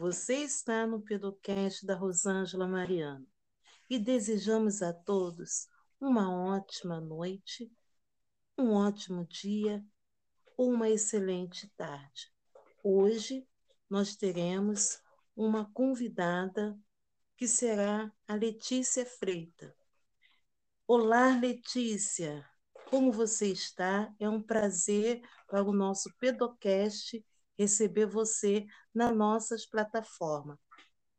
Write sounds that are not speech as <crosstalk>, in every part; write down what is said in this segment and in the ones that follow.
Você está no Pedocast da Rosângela Mariano e desejamos a todos uma ótima noite, um ótimo dia ou uma excelente tarde. Hoje nós teremos uma convidada que será a Letícia Freita. Olá, Letícia! Como você está? É um prazer para o nosso Pedocast receber você nas nossas plataformas.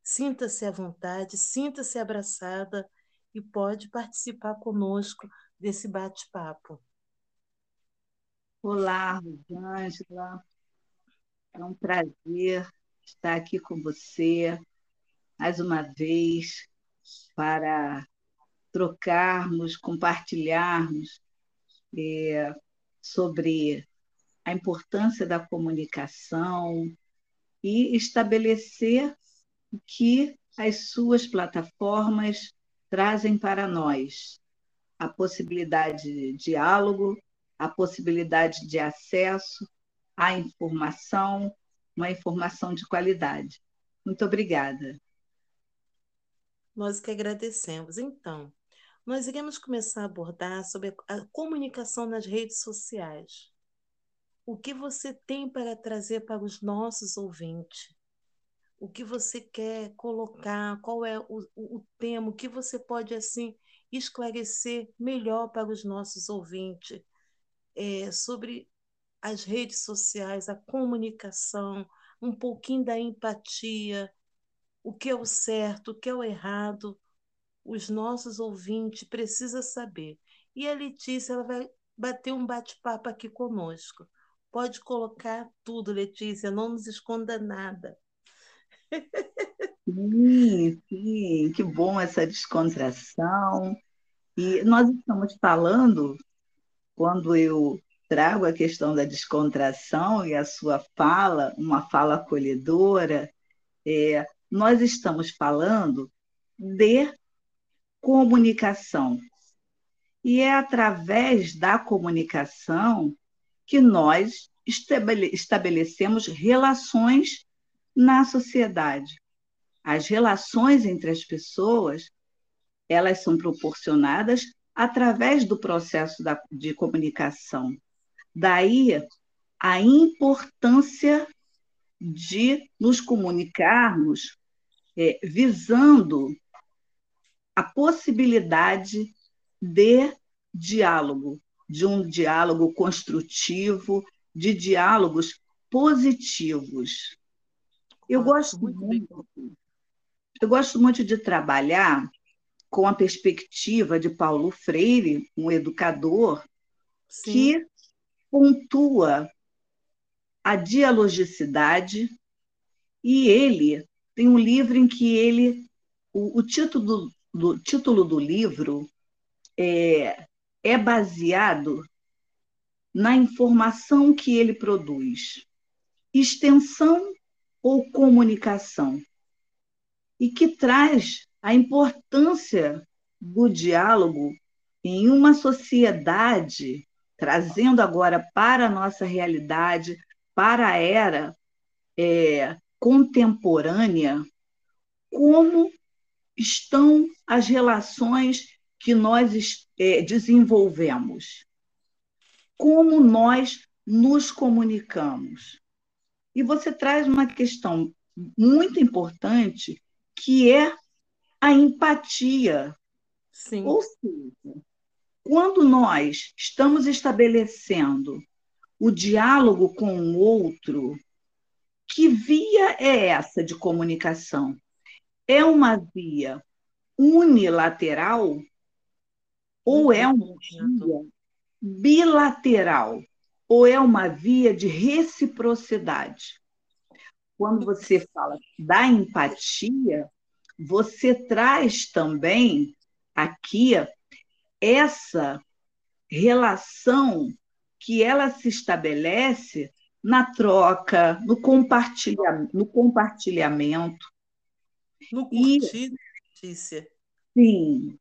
Sinta-se à vontade, sinta-se abraçada e pode participar conosco desse bate-papo. Olá, Rosângela. É um prazer estar aqui com você mais uma vez para trocarmos, compartilharmos é, sobre a importância da comunicação e estabelecer o que as suas plataformas trazem para nós. A possibilidade de diálogo, a possibilidade de acesso à informação, uma informação de qualidade. Muito obrigada. Nós que agradecemos. Então, nós iremos começar a abordar sobre a comunicação nas redes sociais o que você tem para trazer para os nossos ouvintes? O que você quer colocar? Qual é o, o, tema? O que você pode assim esclarecer melhor para os nossos ouvintes é, sobre as redes sociais, a comunicação, um pouquinho da empatia, o que é o certo, o que é o errado. Os nossos ouvintes precisam saber. E a Letícia ela vai bater um bate-papo aqui conosco. Pode colocar tudo, Letícia, não nos esconda nada. Sim, sim, que bom essa descontração. E nós estamos falando, quando eu trago a questão da descontração e a sua fala, uma fala acolhedora, é, nós estamos falando de comunicação. E é através da comunicação que nós estabelecemos relações na sociedade. As relações entre as pessoas, elas são proporcionadas através do processo da, de comunicação. Daí a importância de nos comunicarmos é, visando a possibilidade de diálogo, de um diálogo construtivo, de diálogos positivos. Eu gosto muito, eu gosto muito de trabalhar com a perspectiva de Paulo Freire, um educador Sim. que pontua a dialogicidade e ele tem um livro em que ele o, o título do, do título do livro é é baseado na informação que ele produz, extensão ou comunicação, e que traz a importância do diálogo em uma sociedade, trazendo agora para a nossa realidade, para a era é, contemporânea, como estão as relações que nós é, desenvolvemos, como nós nos comunicamos. E você traz uma questão muito importante, que é a empatia. Sim. Ou seja, quando nós estamos estabelecendo o diálogo com o outro, que via é essa de comunicação? É uma via unilateral ou é uma via bilateral, ou é uma via de reciprocidade. Quando você fala da empatia, você traz também aqui essa relação que ela se estabelece na troca, no, compartilha, no compartilhamento. No curtir, Letícia. Sim,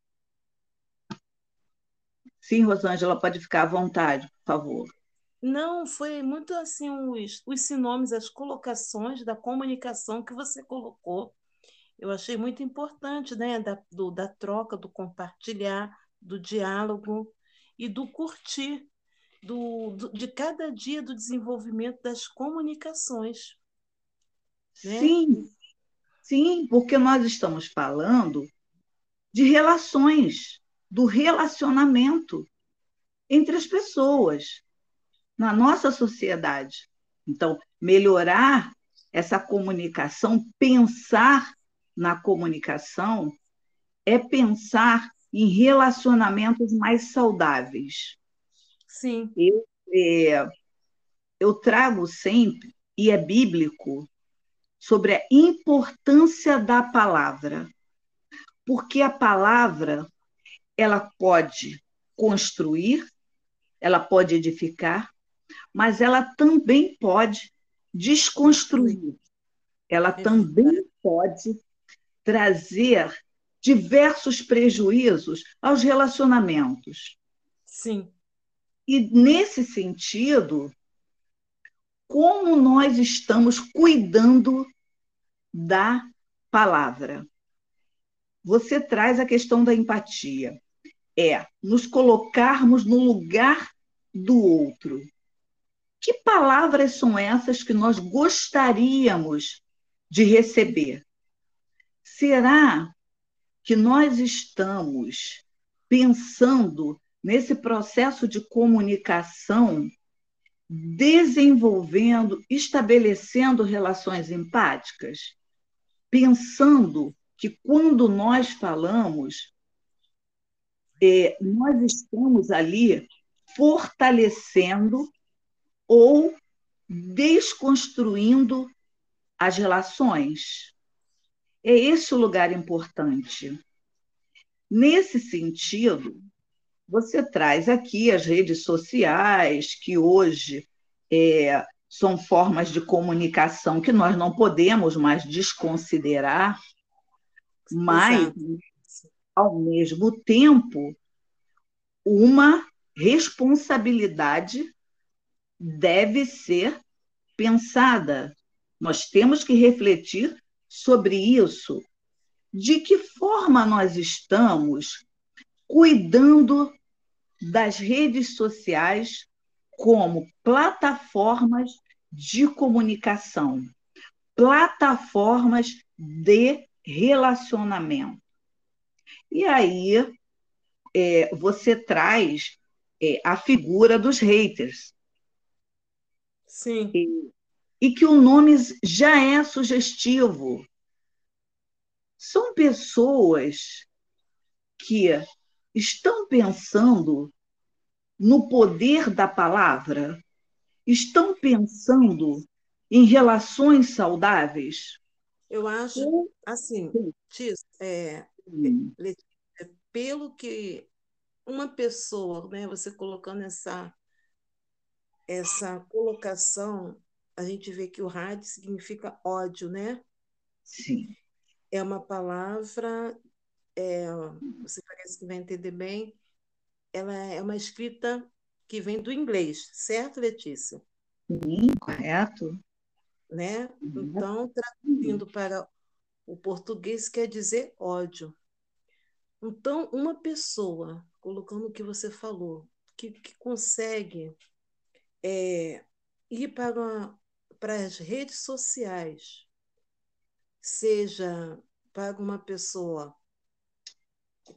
Sim, Rosângela, pode ficar à vontade, por favor. Não, foi muito assim os, os sinônimos, as colocações da comunicação que você colocou. Eu achei muito importante, né? Da, do, da troca, do compartilhar, do diálogo e do curtir, do, do de cada dia do desenvolvimento das comunicações. Né? Sim, sim, porque nós estamos falando de relações, do relacionamento entre as pessoas na nossa sociedade. Então, melhorar essa comunicação, pensar na comunicação, é pensar em relacionamentos mais saudáveis. Sim. Eu, é, eu trago sempre, e é bíblico, sobre a importância da palavra. Porque a palavra ela pode construir, ela pode edificar, mas ela também pode desconstruir. Ela também pode trazer diversos prejuízos aos relacionamentos. Sim. E nesse sentido, como nós estamos cuidando da palavra? Você traz a questão da empatia. É nos colocarmos no lugar do outro. Que palavras são essas que nós gostaríamos de receber? Será que nós estamos pensando nesse processo de comunicação, desenvolvendo, estabelecendo relações empáticas, pensando que quando nós falamos, é, nós estamos ali fortalecendo ou desconstruindo as relações. É esse o lugar importante. Nesse sentido, você traz aqui as redes sociais, que hoje é, são formas de comunicação que nós não podemos mais desconsiderar, mas, Exato. Ao mesmo tempo, uma responsabilidade deve ser pensada. Nós temos que refletir sobre isso. De que forma nós estamos cuidando das redes sociais como plataformas de comunicação, plataformas de relacionamento. E aí é, você traz é, a figura dos haters. Sim. E, e que o nome já é sugestivo. São pessoas que estão pensando no poder da palavra? Estão pensando em relações saudáveis? Eu acho, assim, Tis, é, Letícia, pelo que uma pessoa, né, você colocando essa, essa colocação, a gente vê que o rádio significa ódio, né? Sim. É uma palavra, é, você parece que vai entender bem, ela é uma escrita que vem do inglês, certo, Letícia? Sim, correto. Né? Então, traduzindo para o português quer dizer ódio. Então, uma pessoa, colocando o que você falou, que, que consegue é, ir para, para as redes sociais, seja para uma pessoa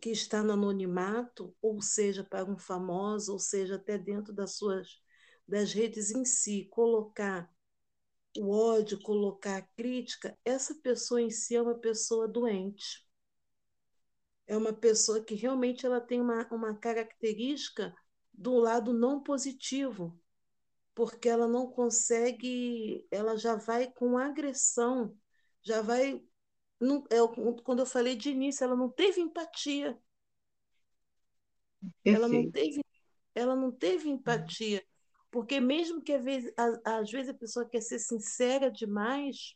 que está no anonimato, ou seja, para um famoso, ou seja, até dentro das suas das redes em si, colocar o ódio, colocar a crítica, essa pessoa em si é uma pessoa doente. É uma pessoa que realmente ela tem uma, uma característica do lado não positivo, porque ela não consegue, ela já vai com agressão, já vai não, é, quando eu falei de início, ela não teve empatia. Perfeito. Ela não teve, ela não teve empatia. Porque mesmo que às vezes, às vezes a pessoa quer ser sincera demais,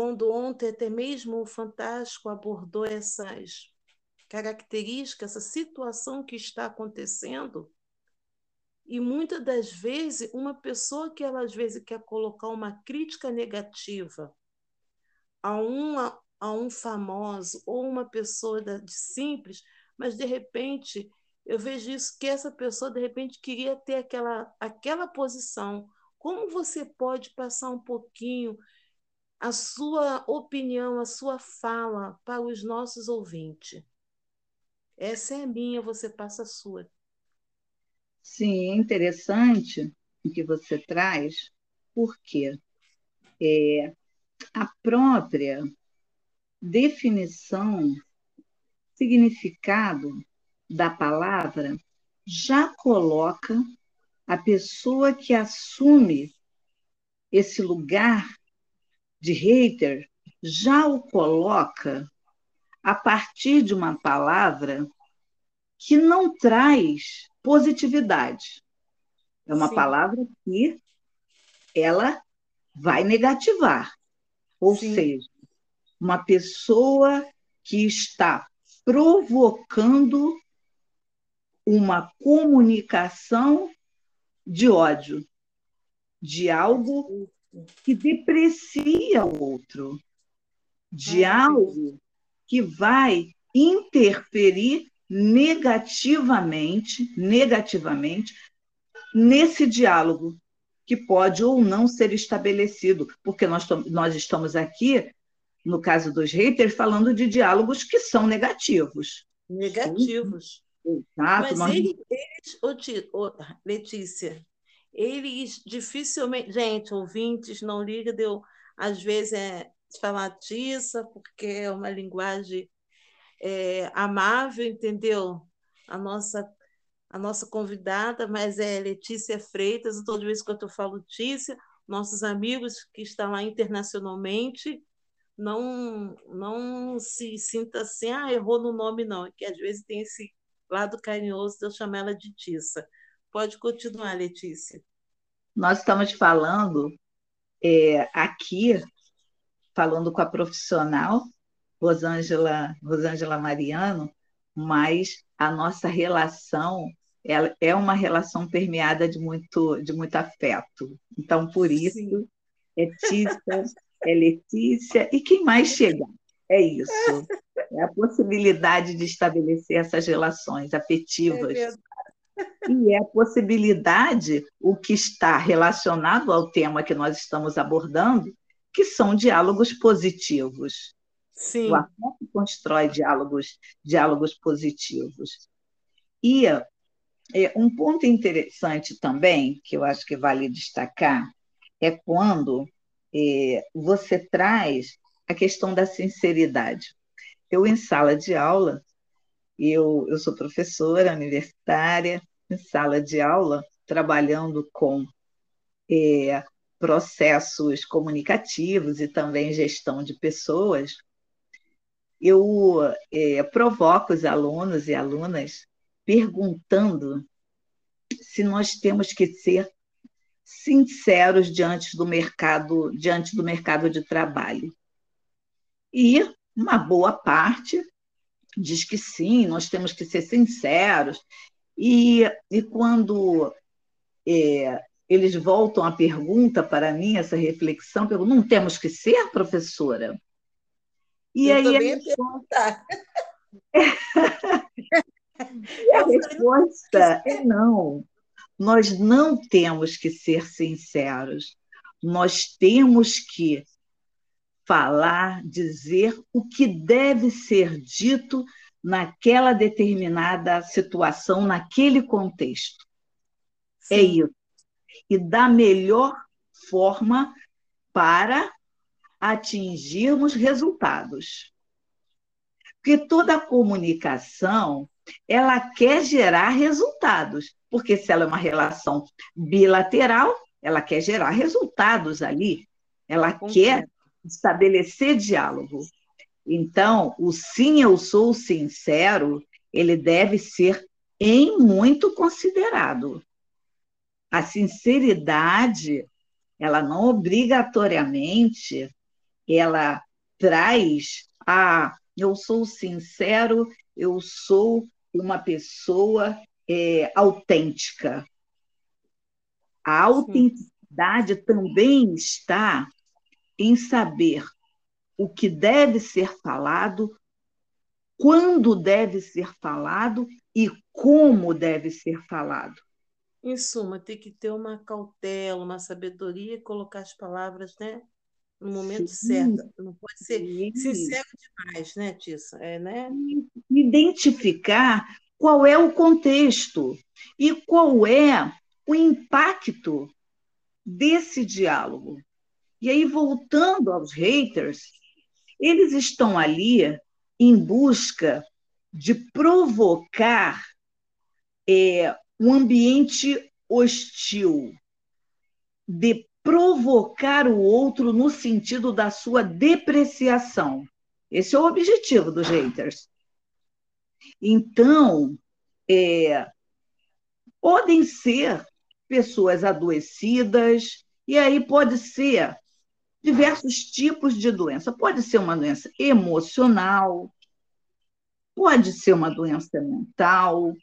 quando ontem até mesmo o Fantástico abordou essas características, essa situação que está acontecendo, E muitas das vezes, uma pessoa que ela às vezes quer colocar uma crítica negativa a, uma, a um famoso ou uma pessoa de simples, mas de repente eu vejo isso que essa pessoa de repente queria ter aquela, aquela posição. Como você pode passar um pouquinho a sua opinião, a sua fala para os nossos ouvintes? Essa é a minha, você passa a sua. Sim, é interessante o que você traz, porque é, a própria definição, significado da palavra já coloca a pessoa que assume esse lugar de hater, já o coloca a partir de uma palavra que não traz positividade. É uma Sim. palavra que ela vai negativar. Ou Sim. seja, uma pessoa que está provocando uma comunicação de ódio, de algo que deprecia o outro, de algo que vai interferir negativamente, negativamente nesse diálogo que pode ou não ser estabelecido, porque nós, nós estamos aqui, no caso dos haters, falando de diálogos que são negativos. Negativos. Exato. Mas nós... eles, eles oh, Letícia, eles dificilmente. Gente, ouvintes, não liga, deu. Às vezes é falar tiça, porque é uma linguagem é, amável, entendeu? A nossa a nossa convidada, mas é Letícia Freitas, toda vez que eu falo Letícia, nossos amigos que estão lá internacionalmente, não não se sinta assim, ah, errou no nome, não, que às vezes tem esse lado carinhoso de eu chamar ela de Tissa. Pode continuar, Letícia. Nós estamos falando é, aqui, falando com a profissional, Rosângela, Rosângela Mariano, mas a nossa relação ela é uma relação permeada de muito, de muito afeto. Então, por isso, Sim. é Tícia, é Letícia, e quem mais chegar? É isso. É a possibilidade de estabelecer essas relações afetivas. É e é a possibilidade, o que está relacionado ao tema que nós estamos abordando, que são diálogos positivos. Sim. O afeto constrói diálogos, diálogos positivos. E é, um ponto interessante também, que eu acho que vale destacar, é quando é, você traz a questão da sinceridade. Eu, em sala de aula, eu, eu sou professora universitária, em sala de aula, trabalhando com é, processos comunicativos e também gestão de pessoas, eu é, provoco os alunos e alunas perguntando se nós temos que ser sinceros diante do mercado, diante do mercado de trabalho. E uma boa parte diz que sim, nós temos que ser sinceros. E, e quando é, eles voltam a pergunta para mim, essa reflexão, perguntam, não temos que ser, professora? E Eu aí a resposta... e <laughs> a resposta é não. Nós não temos que ser sinceros. Nós temos que falar, dizer o que deve ser dito naquela determinada situação, naquele contexto. É Sim. É isso. E da melhor forma para atingirmos resultados. Porque toda comunicação, ela quer gerar resultados, porque se ela é uma relação bilateral, ela quer gerar resultados ali, ela quer estabelecer diálogo. Então, o sim, eu sou sincero, ele deve ser em muito considerado. A sinceridade, ela não obrigatoriamente ela traz a eu sou sincero, eu sou uma pessoa é, autêntica. A autenticidade Sim. também está em saber o que deve ser falado, quando deve ser falado e como deve ser falado. Em suma, tem que ter uma cautela, uma sabedoria e colocar as palavras né, no momento sim, certo. Não pode ser sim. sincero demais, né, Tissa? É, né? Identificar qual é o contexto e qual é o impacto desse diálogo. E aí, voltando aos haters, eles estão ali em busca de provocar é, um ambiente hostil, de provocar o outro no sentido da sua depreciação. Esse é o objetivo dos haters. Então, é, podem ser pessoas adoecidas, e aí pode ser diversos tipos de doença. Pode ser uma doença emocional, pode ser uma doença mental,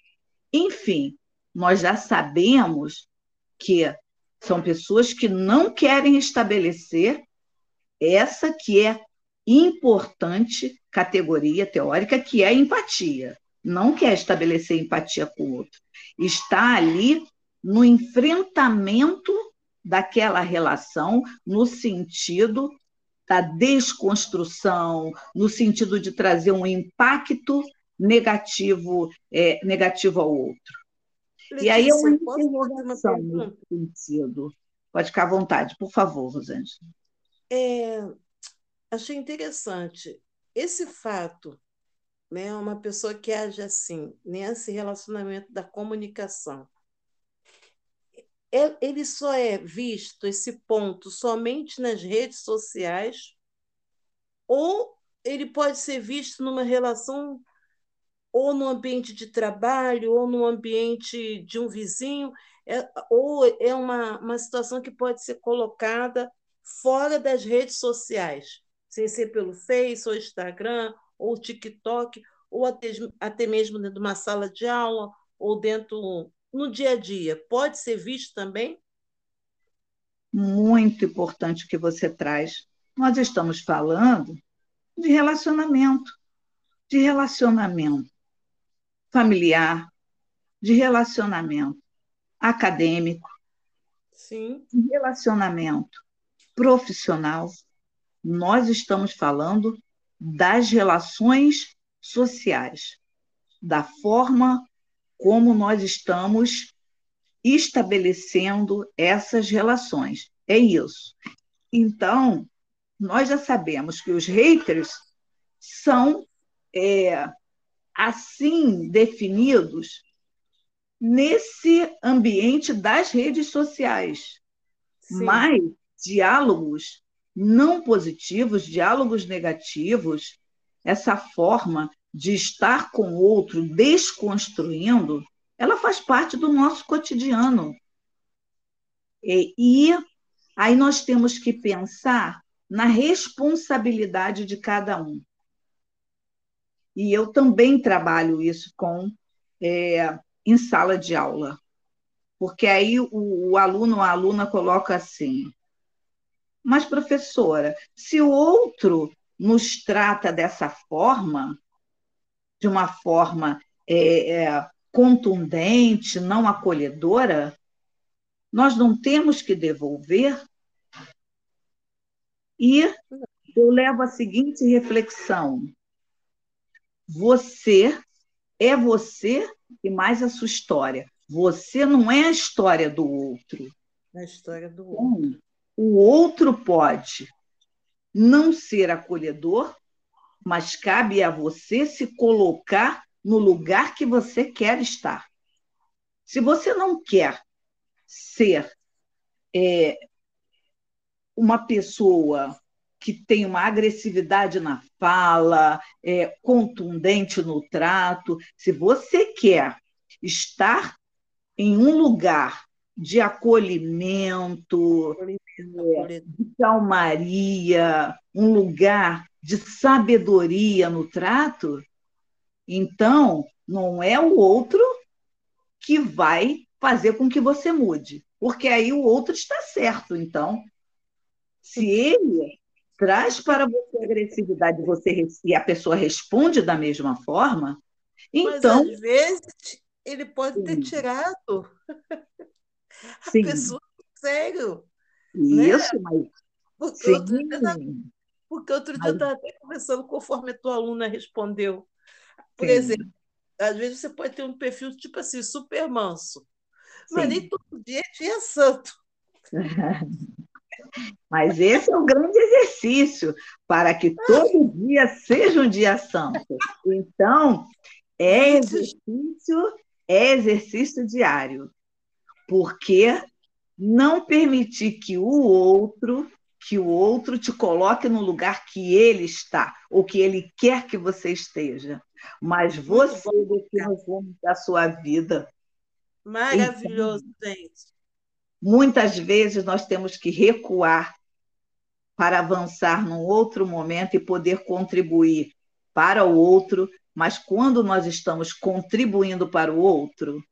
enfim, nós já sabemos que são pessoas que não querem estabelecer essa que é importante categoria teórica, que é a empatia. Não quer estabelecer empatia com o outro. Está ali no enfrentamento daquela relação, no sentido da desconstrução, no sentido de trazer um impacto negativo, é, negativo ao outro. Letícia, e aí é uma interrogação nesse sentido. Pode ficar à vontade, por favor, Rosângela. É, achei interessante. Esse fato, né, uma pessoa que age assim, nesse relacionamento da comunicação, ele só é visto, esse ponto, somente nas redes sociais, ou ele pode ser visto numa relação ou no ambiente de trabalho, ou no ambiente de um vizinho, é, ou é uma, uma situação que pode ser colocada fora das redes sociais, sem ser pelo Face, ou Instagram, ou TikTok, ou até, até mesmo dentro de uma sala de aula, ou dentro no dia a dia. Pode ser visto também? Muito importante o que você traz. Nós estamos falando de relacionamento, de relacionamento familiar, de relacionamento acadêmico, Sim. de relacionamento profissional. Nós estamos falando das relações sociais, da forma como nós estamos estabelecendo essas relações. É isso. Então, nós já sabemos que os haters são é, assim definidos nesse ambiente das redes sociais. Sim. Mas diálogos não positivos, diálogos negativos, essa forma de estar com o outro desconstruindo, ela faz parte do nosso cotidiano. E, e aí nós temos que pensar na responsabilidade de cada um. E eu também trabalho isso com é, em sala de aula, porque aí o, o aluno ou a aluna coloca assim: mas professora, se o outro nos trata dessa forma, de uma forma é, é, contundente, não acolhedora, nós não temos que devolver. E eu levo a seguinte reflexão: você é você e mais a sua história. Você não é a história do outro. É a história do outro. O outro pode não ser acolhedor, mas cabe a você se colocar no lugar que você quer estar. Se você não quer ser é, uma pessoa que tem uma agressividade na fala, é, contundente no trato. Se você quer estar em um lugar de acolhimento, de calmaria, um lugar de sabedoria no trato, então não é o outro que vai fazer com que você mude. porque aí o outro está certo. Então, se ele traz para você agressividade você, e a pessoa responde da mesma forma, então. Mas às vezes ele pode ter tirado <laughs> a sim. pessoa sério. Né? Isso, né? mas. Porque sim. outro dia, porque outro dia eu estava até conversando conforme a tua aluna respondeu. Por exemplo, às vezes você pode ter um perfil tipo assim, super manso. Mas nem todo dia é dia santo. <laughs> Mas esse é o grande exercício para que todo dia seja um dia santo. Então, é exercício, é exercício diário. Porque não permitir que o outro, que o outro te coloque no lugar que ele está, ou que ele quer que você esteja. Mas você define os rumos da sua vida. Maravilhoso, então, gente. Muitas vezes nós temos que recuar para avançar num outro momento e poder contribuir para o outro, mas quando nós estamos contribuindo para o outro,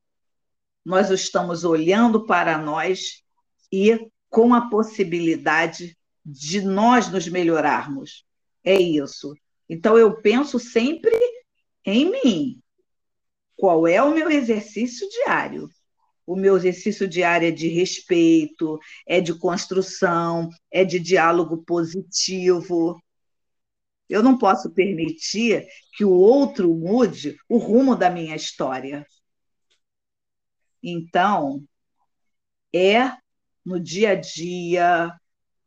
nós estamos olhando para nós e com a possibilidade de nós nos melhorarmos. É isso. Então eu penso sempre em mim. Qual é o meu exercício diário? O meu exercício diário é de respeito, é de construção, é de diálogo positivo. Eu não posso permitir que o outro mude o rumo da minha história. Então, é no dia a dia,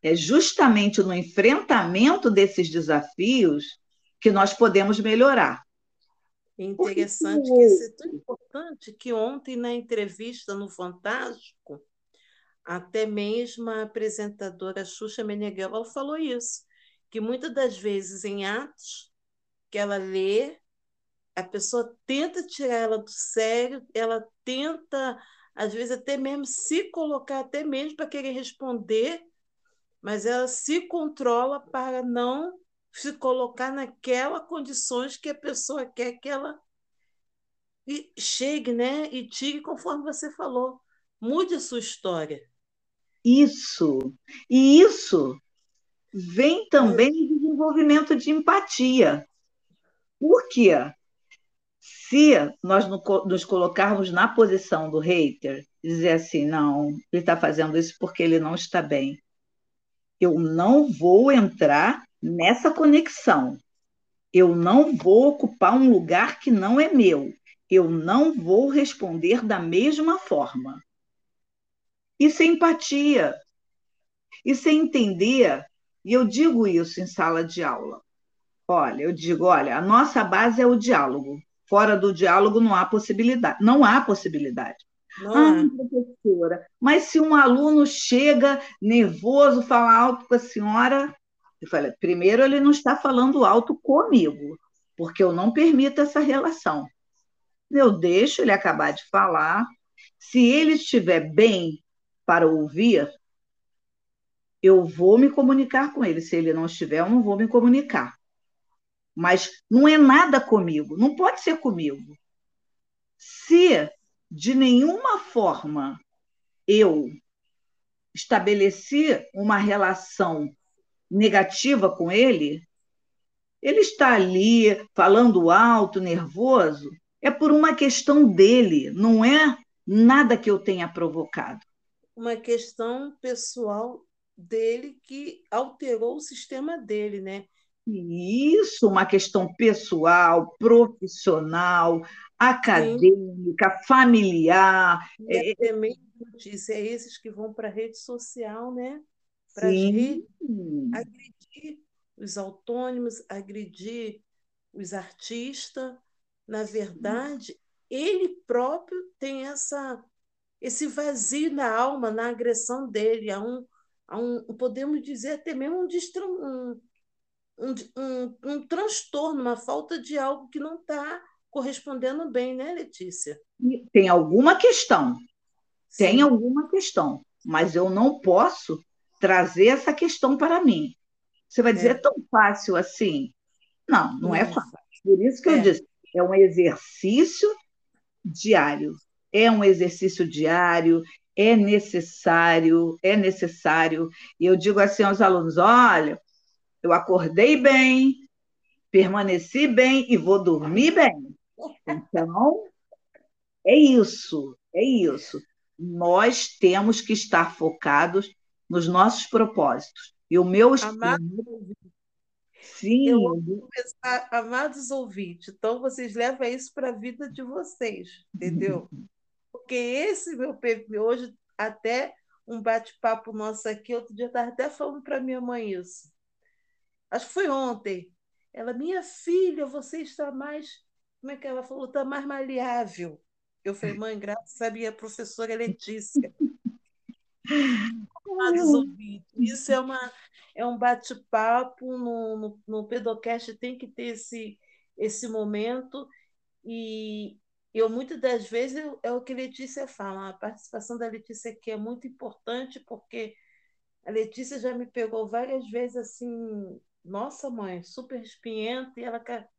é justamente no enfrentamento desses desafios que nós podemos melhorar. É interessante que isso é tão importante que ontem, na entrevista no Fantástico, até mesmo a apresentadora Xuxa Meneghel falou isso, que muitas das vezes em atos que ela lê, a pessoa tenta tirar ela do sério, ela tenta, às vezes, até mesmo se colocar, até mesmo para querer responder, mas ela se controla para não se colocar naquelas condições que a pessoa quer que ela chegue, né? E tire conforme você falou. Mude a sua história. Isso. E isso vem também do desenvolvimento de empatia. Por quê? Se nós nos colocarmos na posição do hater, dizer assim, não, ele está fazendo isso porque ele não está bem. Eu não vou entrar nessa conexão. Eu não vou ocupar um lugar que não é meu. Eu não vou responder da mesma forma. Isso é empatia. Isso é entender, e eu digo isso em sala de aula. Olha, eu digo, olha, a nossa base é o diálogo. Fora do diálogo não há possibilidade. Não há possibilidade. Não ah, professora, mas se um aluno chega nervoso, fala alto com a senhora, eu falei, primeiro, ele não está falando alto comigo, porque eu não permito essa relação. Eu deixo ele acabar de falar. Se ele estiver bem para ouvir, eu vou me comunicar com ele. Se ele não estiver, eu não vou me comunicar. Mas não é nada comigo, não pode ser comigo. Se de nenhuma forma eu estabeleci uma relação negativa com ele, ele está ali falando alto, nervoso, é por uma questão dele, não é nada que eu tenha provocado. Uma questão pessoal dele que alterou o sistema dele, né? Isso, uma questão pessoal, profissional, acadêmica, Sim. familiar. E é, é notícia, é esses que vão para a rede social, né? para agredir os autônomos, agredir os artistas. Na verdade, ele próprio tem essa esse vazio na alma, na agressão dele, a um, a um podemos dizer até mesmo um, um, um, um transtorno, uma falta de algo que não está correspondendo bem, né, Letícia? Tem alguma questão, Sim. tem alguma questão, mas eu não posso trazer essa questão para mim. Você vai dizer, é, é tão fácil assim? Não, não é fácil. Por isso que é. eu disse, é um exercício diário. É um exercício diário, é necessário, é necessário. E eu digo assim aos alunos: olha, eu acordei bem, permaneci bem e vou dormir bem. Então, é isso, é isso. Nós temos que estar focados nos nossos propósitos. E o meu Amado, Sim. Eu começar, amados ouvintes, então vocês levam isso para a vida de vocês, entendeu? <laughs> Porque esse meu PP hoje, até um bate-papo nosso aqui, outro dia estava até falando para minha mãe isso. Acho que foi ontem. Ela, minha filha, você está mais. Como é que ela falou? Está mais maleável. Eu falei, mãe, graças a minha professora Letícia. <laughs> Isso é, uma, é um bate-papo no, no, no Pedocast, tem que ter esse, esse momento. E eu, muitas das vezes, é o que Letícia fala, a participação da Letícia aqui é muito importante, porque a Letícia já me pegou várias vezes assim, nossa mãe, super espinhenta, e ela quer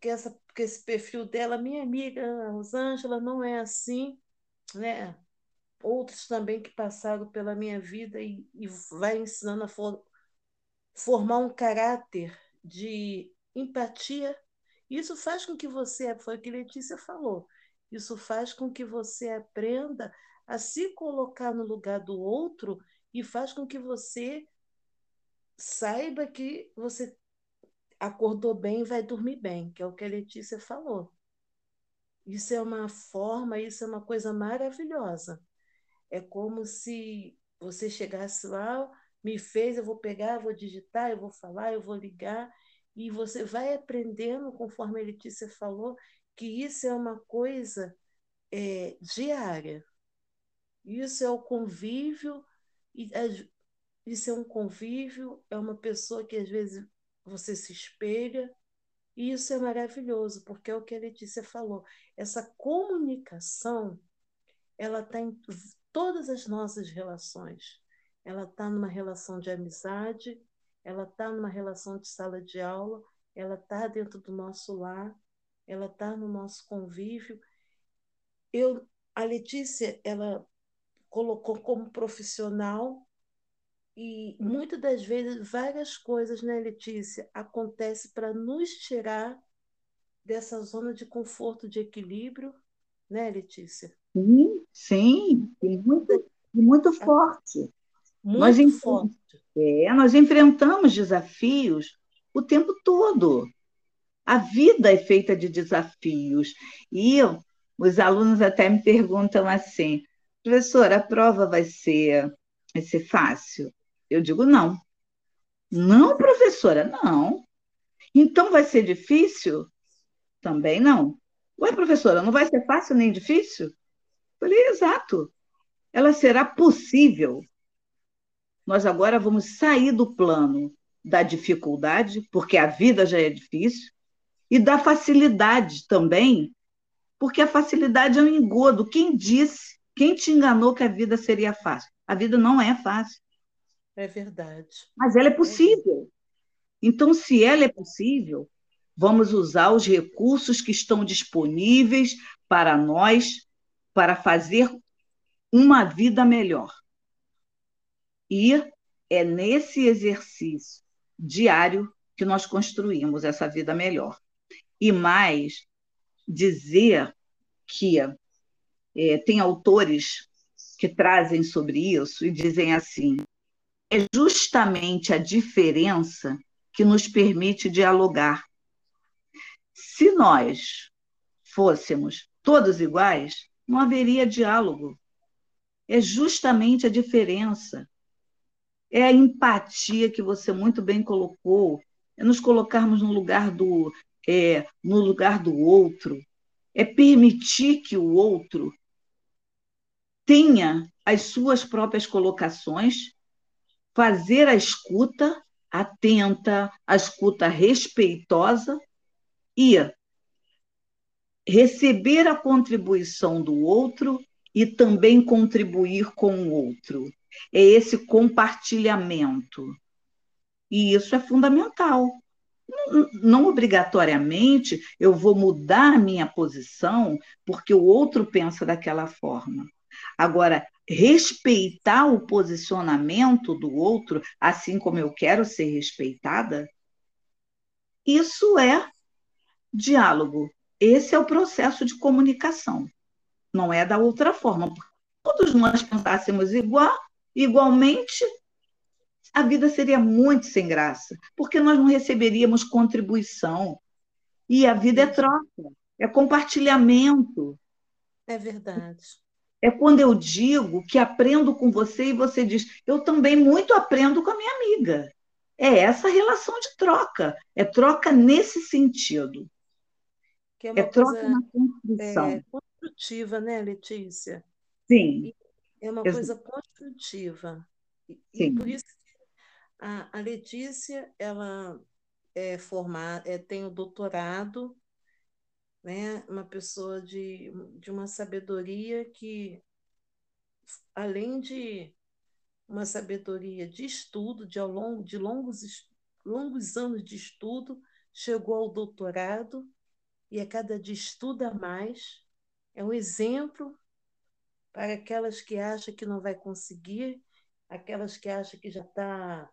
que, essa, que esse perfil dela, minha amiga Rosângela, não é assim, né? Outros também que passaram pela minha vida e, e vai ensinando a for, formar um caráter de empatia. Isso faz com que você, foi o que Letícia falou, isso faz com que você aprenda a se colocar no lugar do outro e faz com que você saiba que você acordou bem e vai dormir bem, que é o que a Letícia falou. Isso é uma forma, isso é uma coisa maravilhosa. É como se você chegasse lá, me fez, eu vou pegar, vou digitar, eu vou falar, eu vou ligar, e você vai aprendendo, conforme a Letícia falou, que isso é uma coisa é, diária. Isso é o convívio, e isso é um convívio, é uma pessoa que às vezes você se espelha, e isso é maravilhoso, porque é o que a Letícia falou. Essa comunicação, ela está em todas as nossas relações. Ela está numa relação de amizade, ela está numa relação de sala de aula, ela está dentro do nosso lar, ela está no nosso convívio. Eu, a Letícia, ela colocou como profissional e muitas das vezes várias coisas, né, Letícia, acontecem para nos tirar dessa zona de conforto, de equilíbrio, né, Letícia? Sim, sim, e muito, e muito forte. Muito nós forte. É, nós enfrentamos desafios o tempo todo. A vida é feita de desafios. E os alunos até me perguntam assim, professora, a prova vai ser, vai ser fácil? Eu digo não. Não, professora, não. Então vai ser difícil? Também não. Ué, professora, não vai ser fácil nem difícil? Falei, exato. Ela será possível. Nós agora vamos sair do plano da dificuldade, porque a vida já é difícil, e da facilidade também, porque a facilidade é um engodo. Quem disse, quem te enganou que a vida seria fácil? A vida não é fácil. É verdade. Mas ela é possível. Então, se ela é possível, vamos usar os recursos que estão disponíveis para nós para fazer uma vida melhor. E é nesse exercício diário que nós construímos essa vida melhor. E mais, dizer que é, tem autores que trazem sobre isso e dizem assim: é justamente a diferença que nos permite dialogar. Se nós fôssemos todos iguais, não haveria diálogo. É justamente a diferença. É a empatia que você muito bem colocou, é nos colocarmos no lugar do é, no lugar do outro, é permitir que o outro tenha as suas próprias colocações fazer a escuta atenta, a escuta respeitosa e receber a contribuição do outro e também contribuir com o outro. É esse compartilhamento. E isso é fundamental. Não, não obrigatoriamente eu vou mudar a minha posição porque o outro pensa daquela forma. Agora, respeitar o posicionamento do outro, assim como eu quero ser respeitada, isso é diálogo. Esse é o processo de comunicação. Não é da outra forma. Todos nós pensássemos igual, igualmente, a vida seria muito sem graça, porque nós não receberíamos contribuição. E a vida é troca, é compartilhamento. É verdade. É quando eu digo que aprendo com você e você diz, eu também muito aprendo com a minha amiga. É essa relação de troca. É troca nesse sentido. Que é, uma é troca na construção. É, construtiva, né, Letícia? Sim. É uma coisa construtiva. E, Sim. por isso a, a Letícia, ela é formada, é, tem o doutorado né? uma pessoa de, de uma sabedoria que, além de uma sabedoria de estudo, de, ao longo, de longos, longos anos de estudo, chegou ao doutorado e a cada dia estuda mais. É um exemplo para aquelas que acham que não vai conseguir, aquelas que acham que já está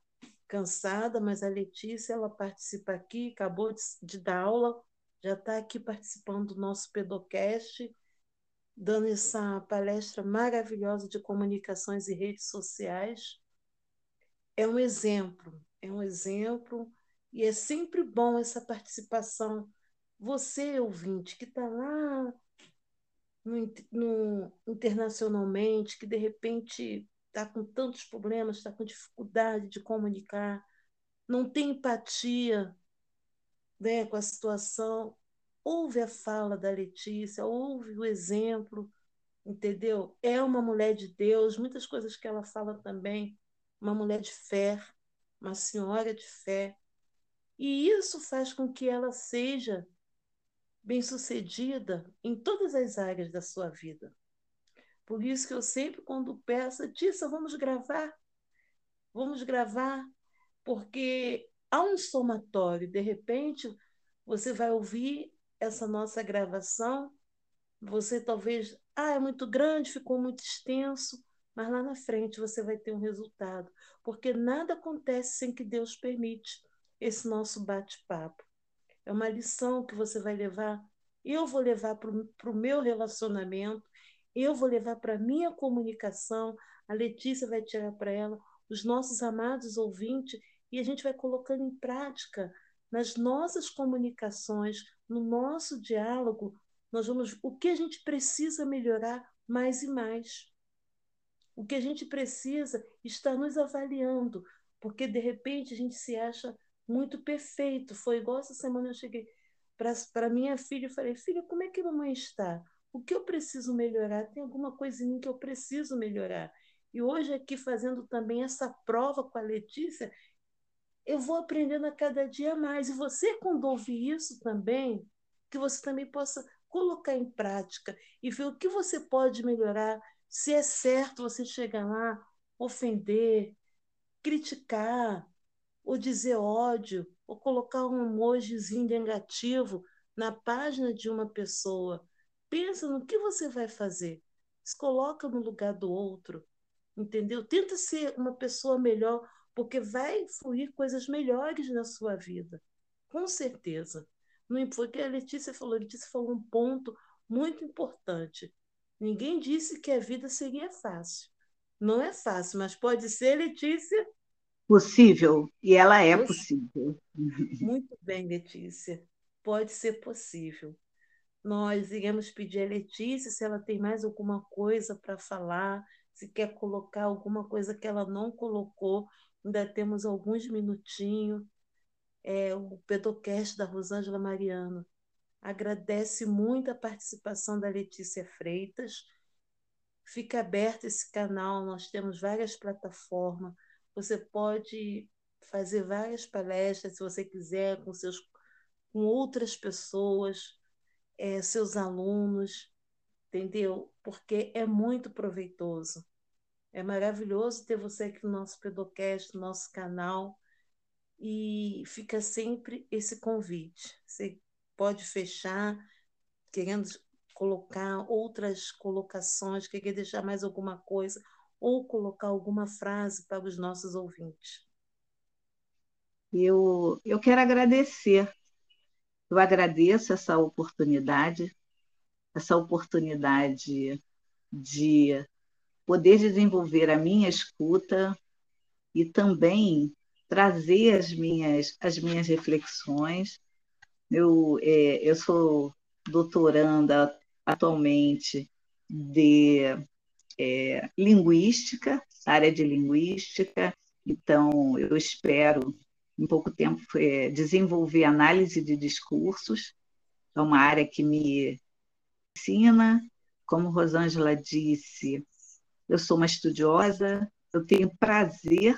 cansada, mas a Letícia ela participa aqui, acabou de, de dar aula já está aqui participando do nosso Pedocast, dando essa palestra maravilhosa de comunicações e redes sociais. É um exemplo, é um exemplo, e é sempre bom essa participação. Você, ouvinte, que está lá no, no, internacionalmente, que de repente está com tantos problemas, está com dificuldade de comunicar, não tem empatia né, com a situação, ouve a fala da Letícia, ouve o exemplo, entendeu? É uma mulher de Deus, muitas coisas que ela fala também, uma mulher de fé, uma senhora de fé. E isso faz com que ela seja bem-sucedida em todas as áreas da sua vida. Por isso que eu sempre, quando peço, Tissa, vamos gravar, vamos gravar, porque há um somatório. De repente, você vai ouvir essa nossa gravação, você talvez, ah, é muito grande, ficou muito extenso, mas lá na frente você vai ter um resultado, porque nada acontece sem que Deus permite esse nosso bate-papo. É uma lição que você vai levar, eu vou levar para o meu relacionamento, eu vou levar para a minha comunicação, a Letícia vai tirar para ela, os nossos amados ouvintes, e a gente vai colocando em prática nas nossas comunicações, no nosso diálogo, nós vamos o que a gente precisa melhorar mais e mais. O que a gente precisa está nos avaliando, porque de repente a gente se acha muito perfeito. Foi igual essa semana eu cheguei para minha filha e falei: Filha, como é que a mamãe está? O que eu preciso melhorar? Tem alguma coisa em mim que eu preciso melhorar? E hoje, aqui fazendo também essa prova com a Letícia, eu vou aprendendo a cada dia mais. E você, quando ouvir isso também, que você também possa colocar em prática e ver o que você pode melhorar, se é certo você chegar lá, ofender, criticar, ou dizer ódio, ou colocar um emojizinho negativo na página de uma pessoa. Pensa no que você vai fazer. Se coloca no lugar do outro, entendeu? Tenta ser uma pessoa melhor porque vai fluir coisas melhores na sua vida, com certeza. Não, porque a Letícia falou, a Letícia falou um ponto muito importante. Ninguém disse que a vida seria fácil. Não é fácil, mas pode ser, Letícia? Possível, e ela é possível. <laughs> Muito bem, Letícia. Pode ser possível. Nós iremos pedir a Letícia se ela tem mais alguma coisa para falar, se quer colocar alguma coisa que ela não colocou Ainda temos alguns minutinhos. É, o Pedocast da Rosângela Mariano agradece muito a participação da Letícia Freitas. Fica aberto esse canal, nós temos várias plataformas. Você pode fazer várias palestras, se você quiser, com, seus, com outras pessoas, é, seus alunos, entendeu? Porque é muito proveitoso. É maravilhoso ter você aqui no nosso Pedocast, no nosso canal. E fica sempre esse convite. Você pode fechar, querendo colocar outras colocações, quer deixar mais alguma coisa ou colocar alguma frase para os nossos ouvintes? Eu, eu quero agradecer. Eu agradeço essa oportunidade, essa oportunidade de poder desenvolver a minha escuta e também trazer as minhas, as minhas reflexões. Eu, é, eu sou doutoranda atualmente de é, linguística, área de linguística, então eu espero, em pouco tempo, é, desenvolver análise de discursos, é uma área que me ensina, como Rosângela disse, eu sou uma estudiosa, eu tenho prazer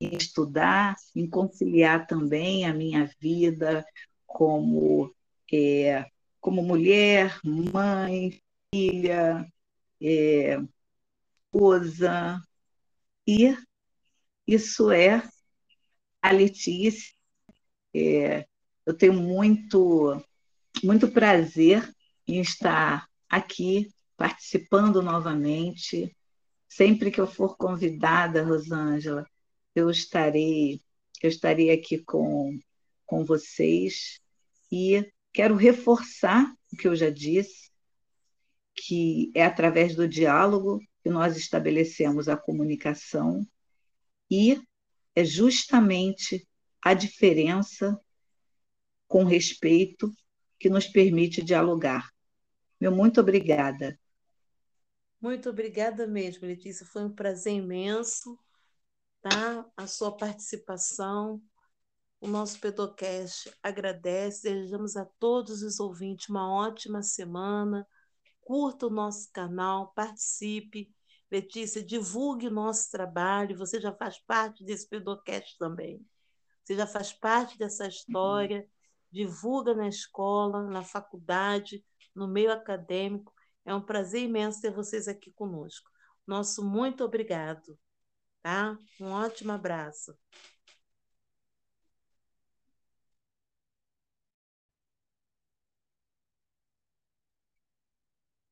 em estudar, em conciliar também a minha vida como é, como mulher, mãe, filha, é, esposa. E isso é a Letícia. É, eu tenho muito, muito prazer em estar aqui participando novamente. Sempre que eu for convidada, Rosângela, eu estarei, eu estarei aqui com, com vocês e Quero reforçar o que eu já disse, que é através do diálogo que nós estabelecemos a comunicação e é justamente a diferença com respeito que nos permite dialogar. Meu muito obrigada. Muito obrigada mesmo, Letícia. Foi um prazer imenso, tá? A sua participação. O nosso Pedocast agradece, desejamos a todos os ouvintes uma ótima semana. Curta o nosso canal, participe. Letícia, divulgue o nosso trabalho. Você já faz parte desse Pedocast também. Você já faz parte dessa história. Divulga na escola, na faculdade, no meio acadêmico. É um prazer imenso ter vocês aqui conosco. Nosso muito obrigado. Tá? Um ótimo abraço.